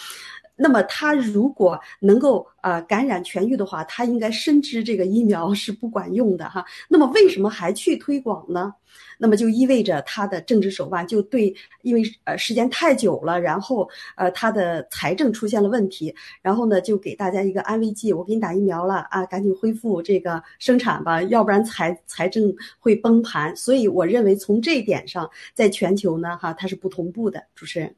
那么他如果能够呃感染痊愈的话，他应该深知这个疫苗 [LAUGHS] 是不管用的哈。那么为什么还去推广呢？那么就意味着他的政治手腕就对，因为呃时间太久了，然后呃他的财政出现了问题，然后呢就给大家一个安慰剂，我给你打疫苗了啊，赶紧恢复这个生产吧，要不然财财政会崩盘。所以我认为从这一点上，在全球呢哈它是不同步的。主持人，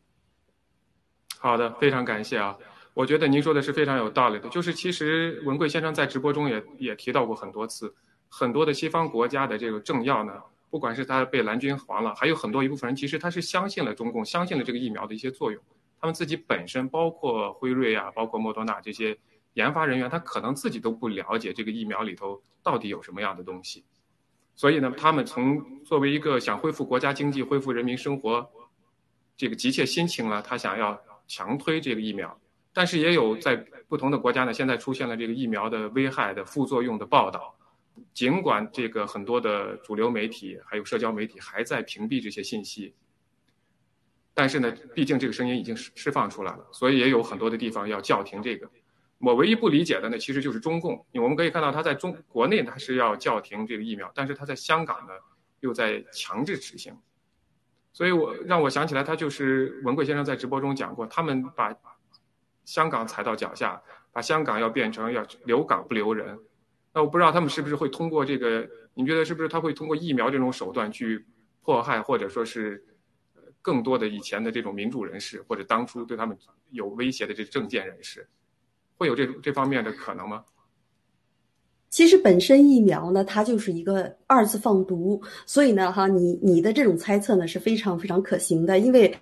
好的，非常感谢啊，我觉得您说的是非常有道理的，就是其实文贵先生在直播中也也提到过很多次，很多的西方国家的这个政要呢。不管是他被蓝军黄了，还有很多一部分人，其实他是相信了中共，相信了这个疫苗的一些作用。他们自己本身，包括辉瑞啊，包括莫多纳这些研发人员，他可能自己都不了解这个疫苗里头到底有什么样的东西。所以呢，他们从作为一个想恢复国家经济、恢复人民生活这个急切心情呢，他想要强推这个疫苗。但是也有在不同的国家呢，现在出现了这个疫苗的危害的副作用的报道。尽管这个很多的主流媒体还有社交媒体还在屏蔽这些信息，但是呢，毕竟这个声音已经释释放出来了，所以也有很多的地方要叫停这个。我唯一不理解的呢，其实就是中共。我们可以看到，他在中国内他是要叫停这个疫苗，但是他在香港呢又在强制执行。所以我让我想起来，他就是文贵先生在直播中讲过，他们把香港踩到脚下，把香港要变成要留港不留人。那我不知道他们是不是会通过这个？你觉得是不是他会通过疫苗这种手段去迫害，或者说是更多的以前的这种民主人士，或者当初对他们有威胁的这政界人士，会有这这方面的可能吗？其实本身疫苗呢，它就是一个二次放毒，所以呢，哈，你你的这种猜测呢是非常非常可行的，因为。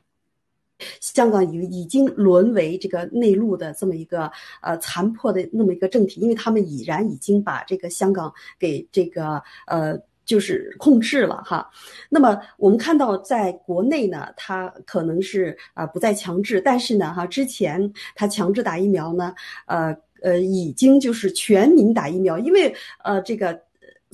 香港已已经沦为这个内陆的这么一个呃残破的那么一个政体，因为他们已然已经把这个香港给这个呃就是控制了哈。那么我们看到在国内呢，它可能是啊不再强制，但是呢哈之前它强制打疫苗呢，呃呃已经就是全民打疫苗，因为呃这个。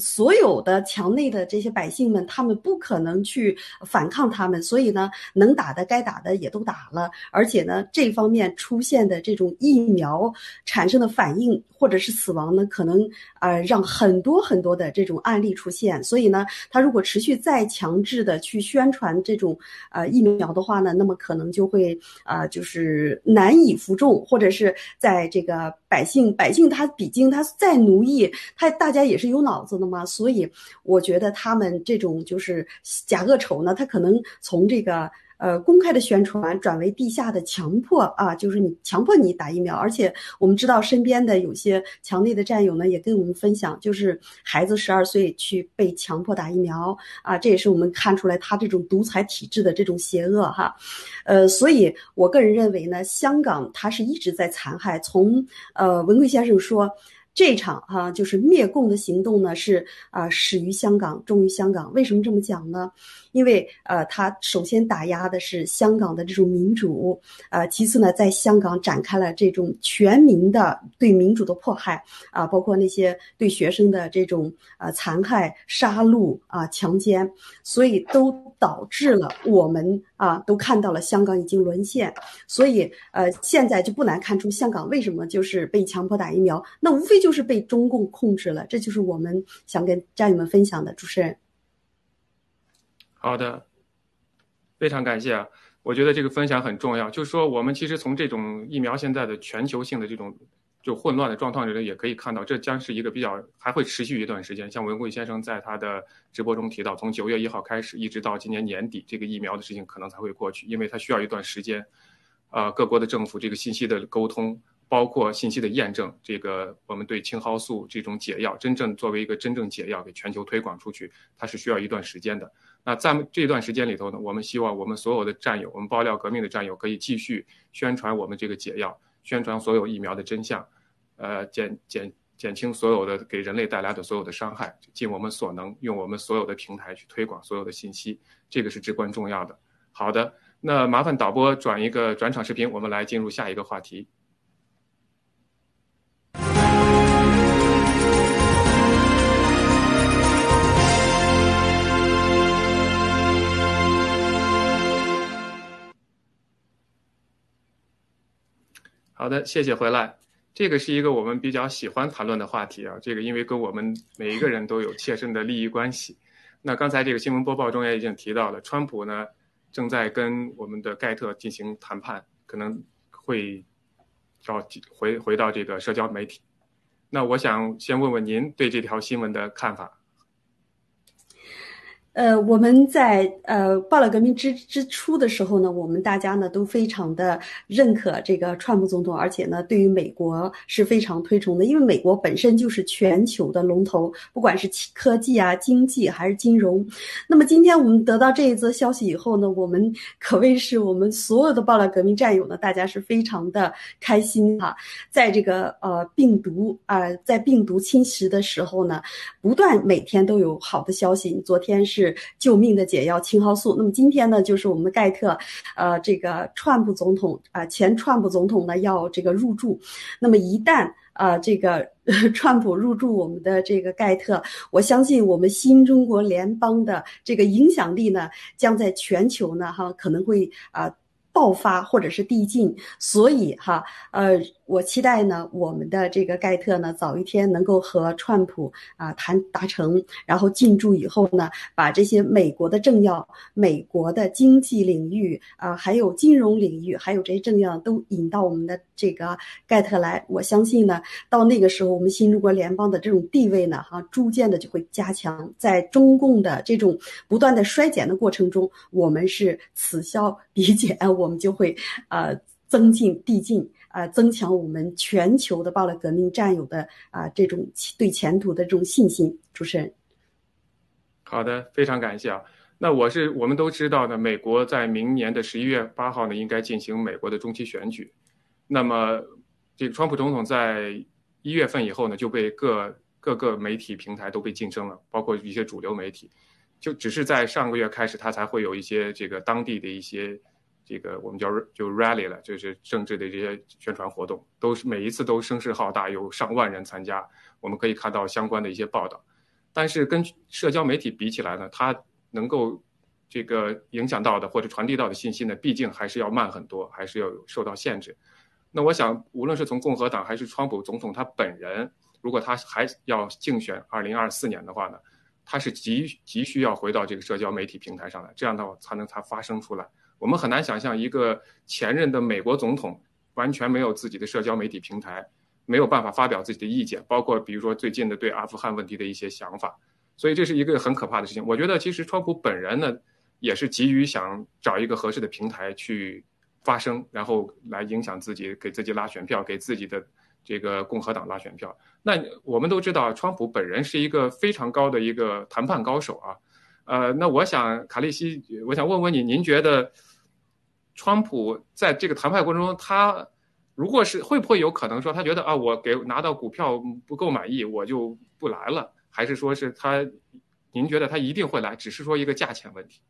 所有的墙内的这些百姓们，他们不可能去反抗他们，所以呢，能打的该打的也都打了，而且呢，这方面出现的这种疫苗产生的反应或者是死亡呢，可能呃让很多很多的这种案例出现，所以呢，他如果持续再强制的去宣传这种呃疫苗的话呢，那么可能就会啊就是难以服众，或者是在这个百姓百姓他毕竟他再奴役他，大家也是有脑子的。嘛，所以我觉得他们这种就是假恶丑呢，他可能从这个呃公开的宣传转为地下的强迫啊，就是你强迫你打疫苗，而且我们知道身边的有些墙内的战友呢，也跟我们分享，就是孩子十二岁去被强迫打疫苗啊，这也是我们看出来他这种独裁体制的这种邪恶哈，呃，所以我个人认为呢，香港他是一直在残害，从呃文贵先生说。这场哈就是灭共的行动呢，是啊始于香港，终于香港。为什么这么讲呢？因为呃，他首先打压的是香港的这种民主，呃，其次呢，在香港展开了这种全民的对民主的迫害啊，包括那些对学生的这种呃残害、杀戮啊、强奸，所以都导致了我们啊都看到了香港已经沦陷。所以呃，现在就不难看出香港为什么就是被强迫打疫苗，那无非就是被中共控制了。这就是我们想跟战友们分享的，主持人。好的，非常感谢啊！我觉得这个分享很重要。就是说，我们其实从这种疫苗现在的全球性的这种就混乱的状况里，也可以看到，这将是一个比较还会持续一段时间。像文贵先生在他的直播中提到，从九月一号开始，一直到今年年底，这个疫苗的事情可能才会过去，因为它需要一段时间。呃，各国的政府这个信息的沟通，包括信息的验证，这个我们对青蒿素这种解药，真正作为一个真正解药给全球推广出去，它是需要一段时间的。那在这段时间里头呢，我们希望我们所有的战友，我们爆料革命的战友，可以继续宣传我们这个解药，宣传所有疫苗的真相，呃，减减减轻所有的给人类带来的所有的伤害，尽我们所能，用我们所有的平台去推广所有的信息，这个是至关重要的。好的，那麻烦导播转一个转场视频，我们来进入下一个话题。好的，谢谢回来。这个是一个我们比较喜欢谈论的话题啊，这个因为跟我们每一个人都有切身的利益关系。那刚才这个新闻播报中也已经提到了，川普呢正在跟我们的盖特进行谈判，可能会要回回到这个社交媒体。那我想先问问您对这条新闻的看法。呃，我们在呃爆料革命之之初的时候呢，我们大家呢都非常的认可这个川普总统，而且呢对于美国是非常推崇的，因为美国本身就是全球的龙头，不管是科技啊、经济还是金融。那么今天我们得到这一则消息以后呢，我们可谓是我们所有的爆料革命战友呢，大家是非常的开心哈。在这个呃病毒啊，在病毒侵袭的时候呢，不断每天都有好的消息。昨天是。是救命的解药青蒿素。那么今天呢，就是我们的盖特，呃，这个川普总统啊，前川普总统呢要这个入驻。那么一旦啊，这个 [LAUGHS] 川普入驻我们的这个盖特，我相信我们新中国联邦的这个影响力呢，将在全球呢，哈，可能会啊爆发或者是递进。所以哈，呃。我期待呢，我们的这个盖特呢，早一天能够和川普啊谈达成，然后进驻以后呢，把这些美国的政要、美国的经济领域啊，还有金融领域，还有这些政要都引到我们的这个盖特来。我相信呢，到那个时候，我们新中国联邦的这种地位呢，哈，逐渐的就会加强。在中共的这种不断的衰减的过程中，我们是此消彼减，我们就会呃增进递进。啊，增强我们全球的爆料革命战友的啊这种对前途的这种信心。主持人，好的，非常感谢啊。那我是我们都知道呢，美国在明年的十一月八号呢，应该进行美国的中期选举。那么，这个川普总统在一月份以后呢，就被各各个媒体平台都被竞争了，包括一些主流媒体，就只是在上个月开始，他才会有一些这个当地的一些。这个我们叫就 rally 了，就是政治的这些宣传活动，都是每一次都声势浩大，有上万人参加。我们可以看到相关的一些报道，但是跟社交媒体比起来呢，它能够这个影响到的或者传递到的信息呢，毕竟还是要慢很多，还是要受到限制。那我想，无论是从共和党还是川普总统他本人，如果他还要竞选二零二四年的话呢，他是急急需要回到这个社交媒体平台上来，这样的话才能才发声出来。我们很难想象一个前任的美国总统完全没有自己的社交媒体平台，没有办法发表自己的意见，包括比如说最近的对阿富汗问题的一些想法，所以这是一个很可怕的事情。我觉得其实川普本人呢，也是急于想找一个合适的平台去发声，然后来影响自己，给自己拉选票，给自己的这个共和党拉选票。那我们都知道，川普本人是一个非常高的一个谈判高手啊，呃，那我想卡利西，我想问问你，您觉得？川普在这个谈判过程中，他如果是会不会有可能说，他觉得啊，我给拿到股票不够满意，我就不来了，还是说是他，您觉得他一定会来，只是说一个价钱问题？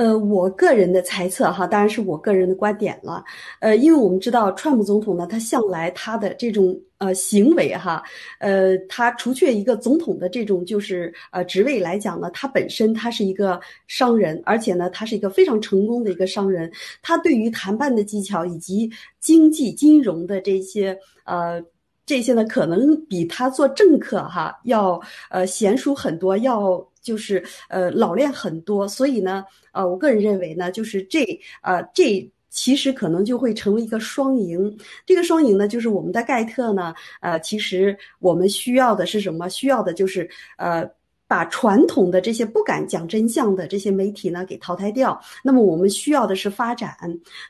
呃，我个人的猜测哈，当然是我个人的观点了。呃，因为我们知道川普总统呢，他向来他的这种呃行为哈，呃，他除却一个总统的这种就是呃职位来讲呢，他本身他是一个商人，而且呢，他是一个非常成功的一个商人。他对于谈判的技巧以及经济金融的这些呃这些呢，可能比他做政客哈要呃娴熟很多，要。就是呃老练很多，所以呢，呃，我个人认为呢，就是这呃这其实可能就会成为一个双赢。这个双赢呢，就是我们的盖特呢，呃，其实我们需要的是什么？需要的就是呃把传统的这些不敢讲真相的这些媒体呢给淘汰掉。那么我们需要的是发展。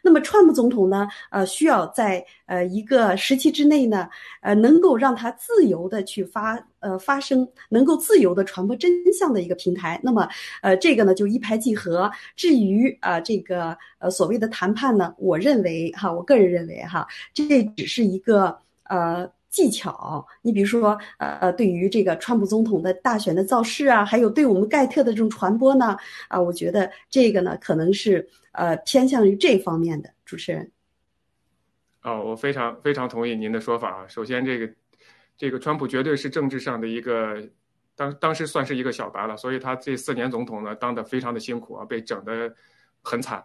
那么川普总统呢，呃，需要在呃一个时期之内呢，呃，能够让他自由的去发呃发声，能够自由的传播真相的一个平台。那么，呃，这个呢就一拍即合。至于啊这个呃所谓的谈判呢，我认为哈，我个人认为哈，这只是一个呃。技巧，你比如说，呃呃，对于这个川普总统的大选的造势啊，还有对我们盖特的这种传播呢，啊，我觉得这个呢，可能是呃偏向于这方面的。主持人，哦，我非常非常同意您的说法啊。首先，这个这个川普绝对是政治上的一个当当时算是一个小白了，所以他这四年总统呢，当的非常的辛苦啊，被整的很惨。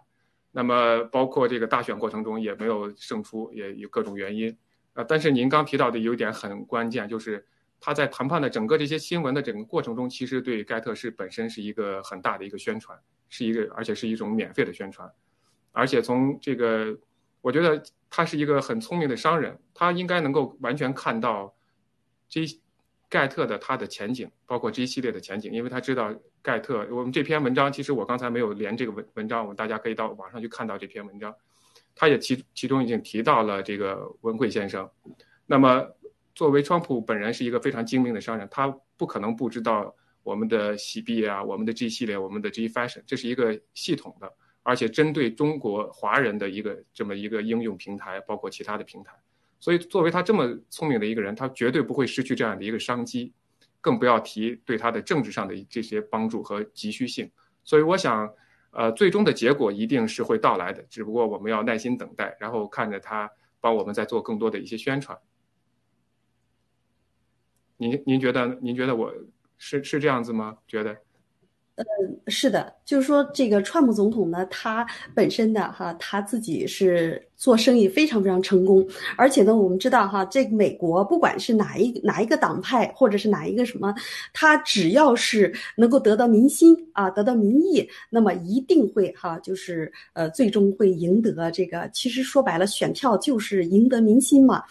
那么，包括这个大选过程中也没有胜出，也有各种原因。啊，但是您刚提到的有一点很关键，就是他在谈判的整个这些新闻的整个过程中，其实对盖特是本身是一个很大的一个宣传，是一个而且是一种免费的宣传，而且从这个，我觉得他是一个很聪明的商人，他应该能够完全看到这盖特的他的前景，包括这一系列的前景，因为他知道盖特，我们这篇文章其实我刚才没有连这个文文章，我们大家可以到网上去看到这篇文章。他也其其中已经提到了这个文贵先生，那么作为川普本人是一个非常精明的商人，他不可能不知道我们的喜币啊，我们的 G 系列，我们的 G Fashion，这是一个系统的，而且针对中国华人的一个这么一个应用平台，包括其他的平台，所以作为他这么聪明的一个人，他绝对不会失去这样的一个商机，更不要提对他的政治上的这些帮助和急需性，所以我想。呃，最终的结果一定是会到来的，只不过我们要耐心等待，然后看着他帮我们再做更多的一些宣传。您您觉得您觉得我是是这样子吗？觉得？嗯，是的，就是说这个川普总统呢，他本身的哈，他自己是做生意非常非常成功，而且呢，我们知道哈，这个美国不管是哪一哪一个党派，或者是哪一个什么，他只要是能够得到民心啊，得到民意，那么一定会哈，就是呃，最终会赢得这个。其实说白了，选票就是赢得民心嘛。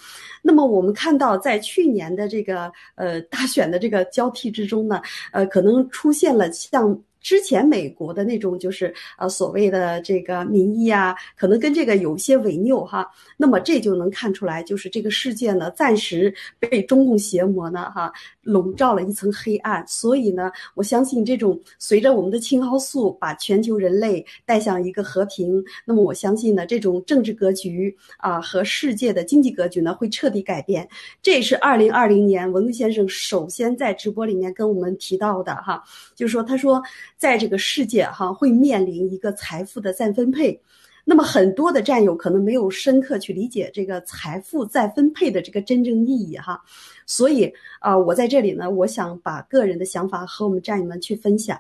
那么我们看到，在去年的这个呃大选的这个交替之中呢，呃，可能出现了像。之前美国的那种就是呃所谓的这个民意啊，可能跟这个有些违拗哈。那么这就能看出来，就是这个世界呢，暂时被中共邪魔呢哈笼罩了一层黑暗。所以呢，我相信这种随着我们的青蒿素把全球人类带向一个和平，那么我相信呢，这种政治格局啊和世界的经济格局呢会彻底改变。这也是二零二零年文贵先生首先在直播里面跟我们提到的哈，就是说他说。在这个世界哈，会面临一个财富的再分配，那么很多的战友可能没有深刻去理解这个财富再分配的这个真正意义哈，所以啊，我在这里呢，我想把个人的想法和我们战友们去分享，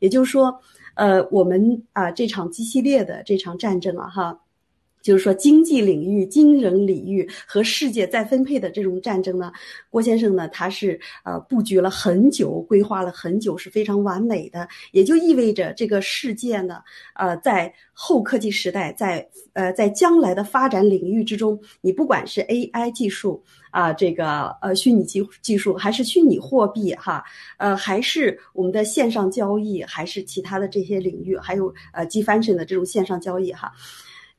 也就是说，呃，我们啊这场基系列的这场战争啊哈。就是说，经济领域、金融领域和世界再分配的这种战争呢，郭先生呢，他是呃布局了很久，规划了很久，是非常完美的。也就意味着这个世界呢，呃，在后科技时代，在呃在将来的发展领域之中，你不管是 AI 技术啊，这个呃虚拟技技术，还是虚拟货币哈，呃，还是我们的线上交易，还是其他的这些领域，还有呃 g f a n s i o n 的这种线上交易哈。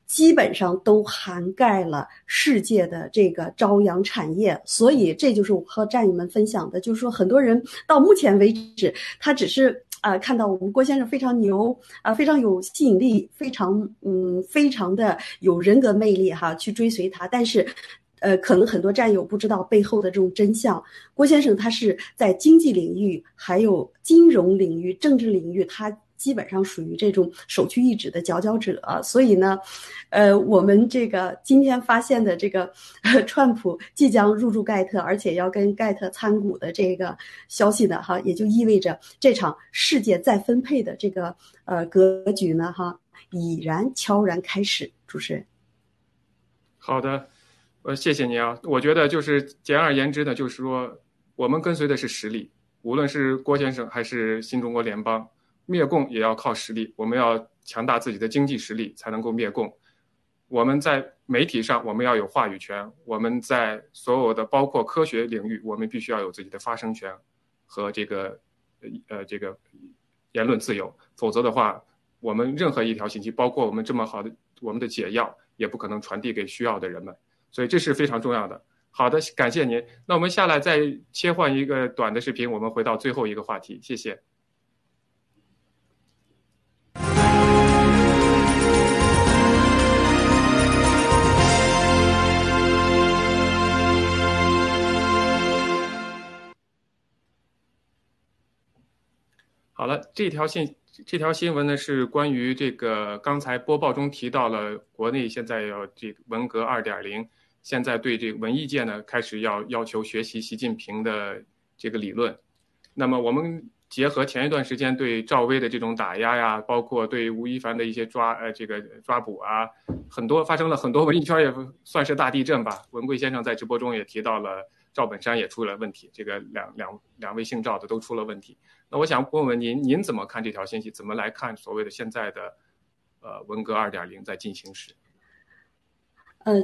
基本上都涵盖了世界的这个朝阳产业，所以这就是我和战友们分享的，就是说很多人到目前为止，他只是啊看到我们郭先生非常牛啊，非常有吸引力，非常嗯非常的有人格魅力哈，去追随他。但是，呃，可能很多战友不知道背后的这种真相。郭先生他是在经济领域、还有金融领域、政治领域，他。基本上属于这种首屈一指的佼佼者，所以呢，呃，我们这个今天发现的这个 [LAUGHS] 川普即将入驻盖特，而且要跟盖特参股的这个消息呢，哈，也就意味着这场世界再分配的这个呃格局呢，哈，已然悄然开始。主持人，好的，呃，谢谢你啊，我觉得就是简而言之呢，就是说我们跟随的是实力，无论是郭先生还是新中国联邦。灭共也要靠实力，我们要强大自己的经济实力才能够灭共。我们在媒体上，我们要有话语权；我们在所有的包括科学领域，我们必须要有自己的发声权和这个呃这个言论自由，否则的话，我们任何一条信息，包括我们这么好的我们的解药，也不可能传递给需要的人们。所以这是非常重要的。好的，感谢您。那我们下来再切换一个短的视频，我们回到最后一个话题。谢谢。了，这条信这条新闻呢是关于这个刚才播报中提到了国内现在要这个文革二点零，现在对这个文艺界呢开始要要求学习习近平的这个理论。那么我们结合前一段时间对赵薇的这种打压呀，包括对吴亦凡的一些抓呃这个抓捕啊，很多发生了很多文艺圈也算是大地震吧。文贵先生在直播中也提到了。赵本山也出了问题，这个两两两位姓赵的都出了问题。那我想问问您，您怎么看这条信息？怎么来看所谓的现在的呃文革二点零在进行时？呃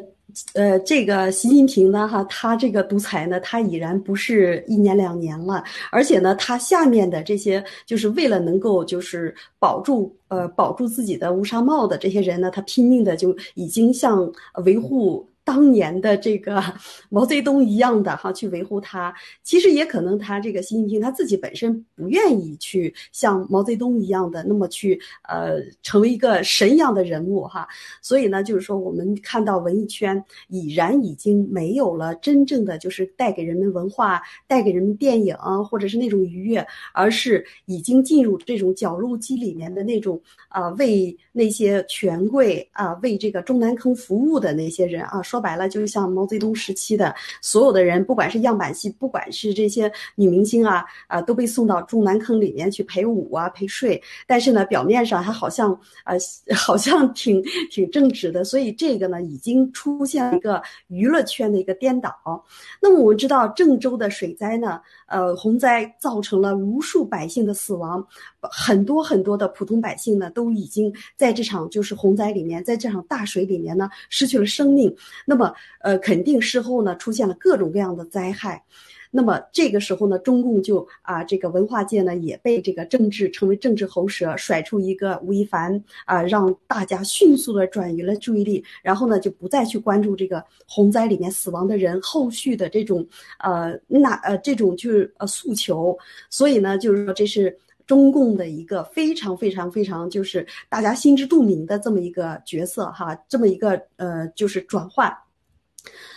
呃，这个习近平呢，哈，他这个独裁呢，他已然不是一年两年了，而且呢，他下面的这些就是为了能够就是保住呃保住自己的乌纱帽的这些人呢，他拼命的就已经像维护。当年的这个 [LAUGHS] 毛泽东一样的哈，去维护他，其实也可能他这个习近平他自己本身不愿意去像毛泽东一样的那么去呃成为一个神一样的人物哈，所以呢，就是说我们看到文艺圈已然已经没有了真正的就是带给人们文化、带给人们电影或者是那种愉悦，而是已经进入这种绞肉机里面的那种啊，为那些权贵啊，为这个中南坑服务的那些人啊。说白了，就是像毛泽东时期的所有的人，不管是样板戏，不管是这些女明星啊，啊，都被送到中南坑里面去陪舞啊、陪睡。但是呢，表面上还好像呃，[LAUGHS] 好像挺挺正直的。所以这个呢，已经出现了一个娱乐圈的一个颠倒。那么我们知道，郑州的水灾呢，呃，洪灾造成了无数百姓的死亡，很多很多的普通百姓呢，都已经在这场就是洪灾里面，在这场大水里面呢，失去了生命。那么，呃，肯定事后呢出现了各种各样的灾害，那么这个时候呢，中共就啊，这个文化界呢也被这个政治成为政治喉舌，甩出一个吴亦凡啊，让大家迅速的转移了注意力，然后呢就不再去关注这个洪灾里面死亡的人后续的这种呃那呃这种就是呃诉求，所以呢就是说这是。中共的一个非常非常非常就是大家心知肚明的这么一个角色哈，这么一个呃就是转换。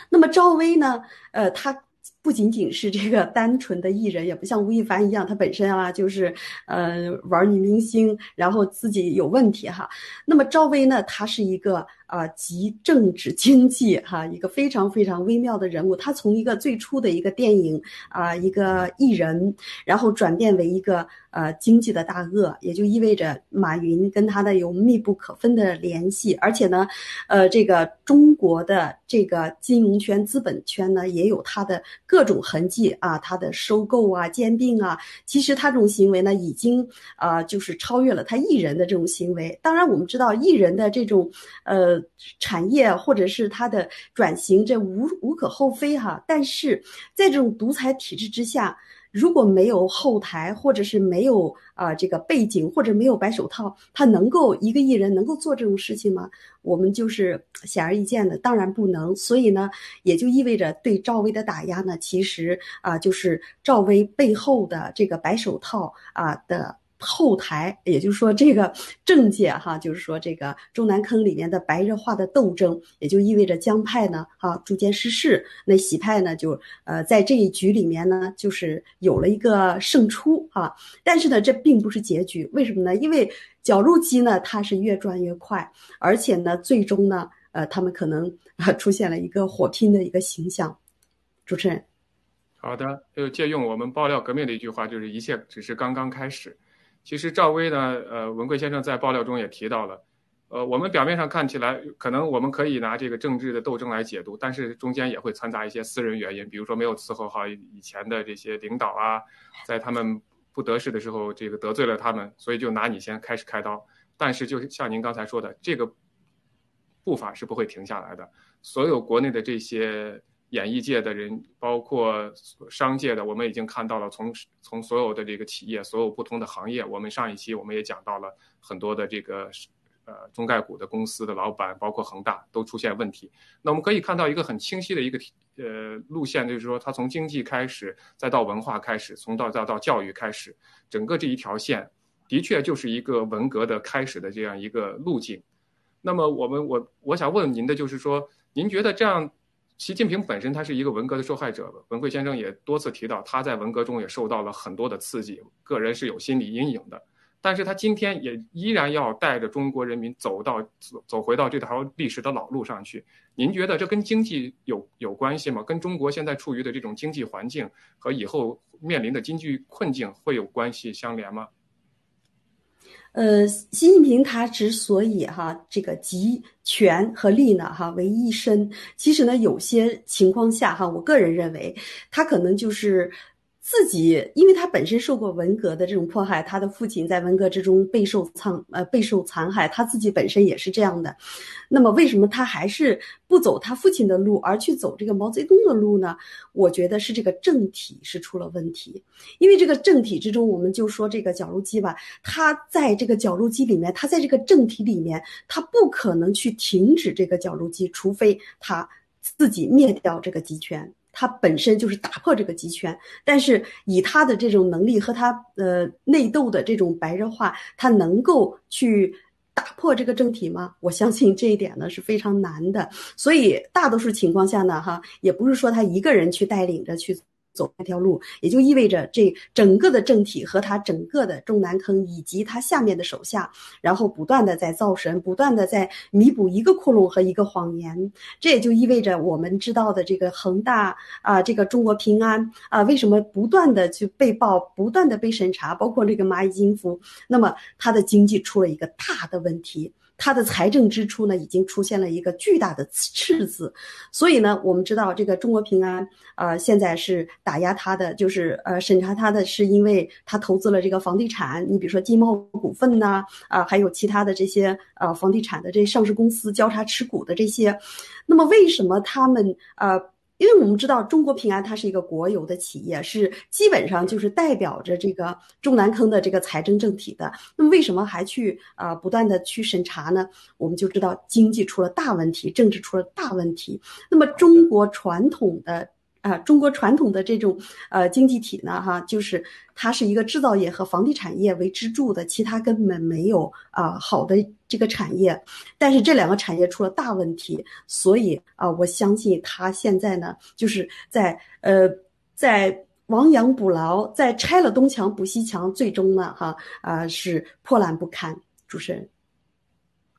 那么赵薇呢，呃，她不仅仅是这个单纯的艺人，也不像吴亦凡一样，她本身啊就是呃玩女明星，然后自己有问题哈。那么赵薇呢，她是一个。啊，集政治经济哈，一个非常非常微妙的人物。他从一个最初的一个电影啊，一个艺人，然后转变为一个呃经济的大鳄，也就意味着马云跟他的有密不可分的联系。而且呢，呃，这个中国的这个金融圈、资本圈呢，也有他的各种痕迹啊，他的收购啊、兼并啊。其实他这种行为呢，已经啊，就是超越了他艺人的这种行为。当然，我们知道艺人的这种呃。产业或者是它的转型，这无无可厚非哈。但是在这种独裁体制之下，如果没有后台，或者是没有啊这个背景，或者没有白手套，他能够一个艺人能够做这种事情吗？我们就是显而易见的，当然不能。所以呢，也就意味着对赵薇的打压呢，其实啊就是赵薇背后的这个白手套啊的。后台，也就是说，这个政界哈，就是说这个中南坑里面的白热化的斗争，也就意味着江派呢，哈，逐渐失势。那喜派呢，就呃，在这一局里面呢，就是有了一个胜出哈。但是呢，这并不是结局，为什么呢？因为绞肉机呢，它是越转越快，而且呢，最终呢，呃，他们可能啊 [LAUGHS] 出现了一个火拼的一个形象。主持人，好的，就借用我们爆料革命的一句话，就是一切只是刚刚开始。其实赵薇呢，呃，文贵先生在爆料中也提到了，呃，我们表面上看起来，可能我们可以拿这个政治的斗争来解读，但是中间也会掺杂一些私人原因，比如说没有伺候好以前的这些领导啊，在他们不得势的时候，这个得罪了他们，所以就拿你先开始开刀。但是就像您刚才说的，这个步伐是不会停下来的。所有国内的这些演艺界的人，包括商界的，我们已经看到了从从所有的这个企业，所有不同的行业，我们上一期我们也讲到了很多的这个呃中概股的公司的老板，包括恒大都出现问题。那我们可以看到一个很清晰的一个呃路线，就是说它从经济开始，再到文化开始，从到再到教育开始，整个这一条线的确就是一个文革的开始的这样一个路径。那么我们我我想问您的就是说，您觉得这样，习近平本身他是一个文革的受害者，文贵先生也多次提到他在文革中也受到了很多的刺激，个人是有心理阴影的，但是他今天也依然要带着中国人民走到走走回到这条历史的老路上去。您觉得这跟经济有有关系吗？跟中国现在处于的这种经济环境和以后面临的经济困境会有关系相连吗？呃，习近平他之所以哈这个集权和力呢哈为一身，其实呢有些情况下哈，我个人认为他可能就是。自己，因为他本身受过文革的这种迫害，他的父亲在文革之中备受残呃备受残害，他自己本身也是这样的。那么，为什么他还是不走他父亲的路，而去走这个毛泽东的路呢？我觉得是这个政体是出了问题。因为这个政体之中，我们就说这个绞肉机吧，他在这个绞肉机里面，他在这个政体里面，他不可能去停止这个绞肉机，除非他自己灭掉这个集权。他本身就是打破这个极权，但是以他的这种能力和他呃内斗的这种白热化，他能够去打破这个政体吗？我相信这一点呢是非常难的。所以大多数情况下呢，哈，也不是说他一个人去带领着去。走那条路，也就意味着这整个的政体和他整个的中南坑以及他下面的手下，然后不断的在造神，不断的在弥补一个窟窿和一个谎言。这也就意味着我们知道的这个恒大啊，这个中国平安啊，为什么不断的去被曝，不断的被审查，包括这个蚂蚁金服，那么它的经济出了一个大的问题。它的财政支出呢，已经出现了一个巨大的赤字，所以呢，我们知道这个中国平安，呃，现在是打压它的，就是呃审查它的，是因为它投资了这个房地产，你比如说金茂股份呐，啊，还有其他的这些呃房地产的这上市公司交叉持股的这些，那么为什么他们呃？因为我们知道中国平安它是一个国有的企业，是基本上就是代表着这个中南坑的这个财政政体的。那么为什么还去啊不断的去审查呢？我们就知道经济出了大问题，政治出了大问题。那么中国传统的。啊，中国传统的这种呃经济体呢，哈，就是它是一个制造业和房地产业为支柱的，其他根本没有啊好的这个产业。但是这两个产业出了大问题，所以啊，我相信它现在呢，就是在呃在亡羊补牢，在拆了东墙补西墙，最终呢，哈啊是破烂不堪。主持人，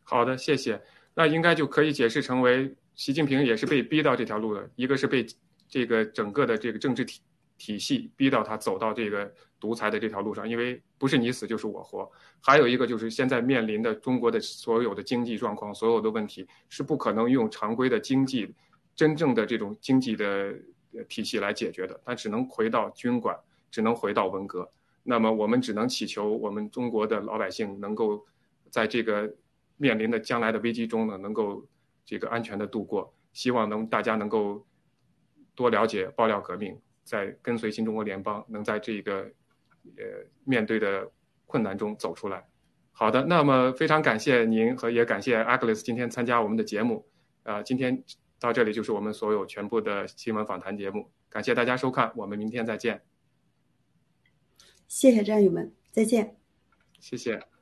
好的，谢谢。那应该就可以解释成为习近平也是被逼到这条路的，一个是被。这个整个的这个政治体体系逼到他走到这个独裁的这条路上，因为不是你死就是我活。还有一个就是现在面临的中国的所有的经济状况，所有的问题是不可能用常规的经济真正的这种经济的体系来解决的，它只能回到军管，只能回到文革。那么我们只能祈求我们中国的老百姓能够在这个面临的将来的危机中呢，能够这个安全的度过。希望能大家能够。多了解爆料革命，在跟随新中国联邦，能在这个呃面对的困难中走出来。好的，那么非常感谢您和也感谢 Agnes 今天参加我们的节目。啊，今天到这里就是我们所有全部的新闻访谈节目，感谢大家收看，我们明天再见。谢谢战友们，再见。谢谢。